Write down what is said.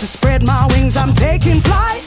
to spread my wings. I'm taking flight.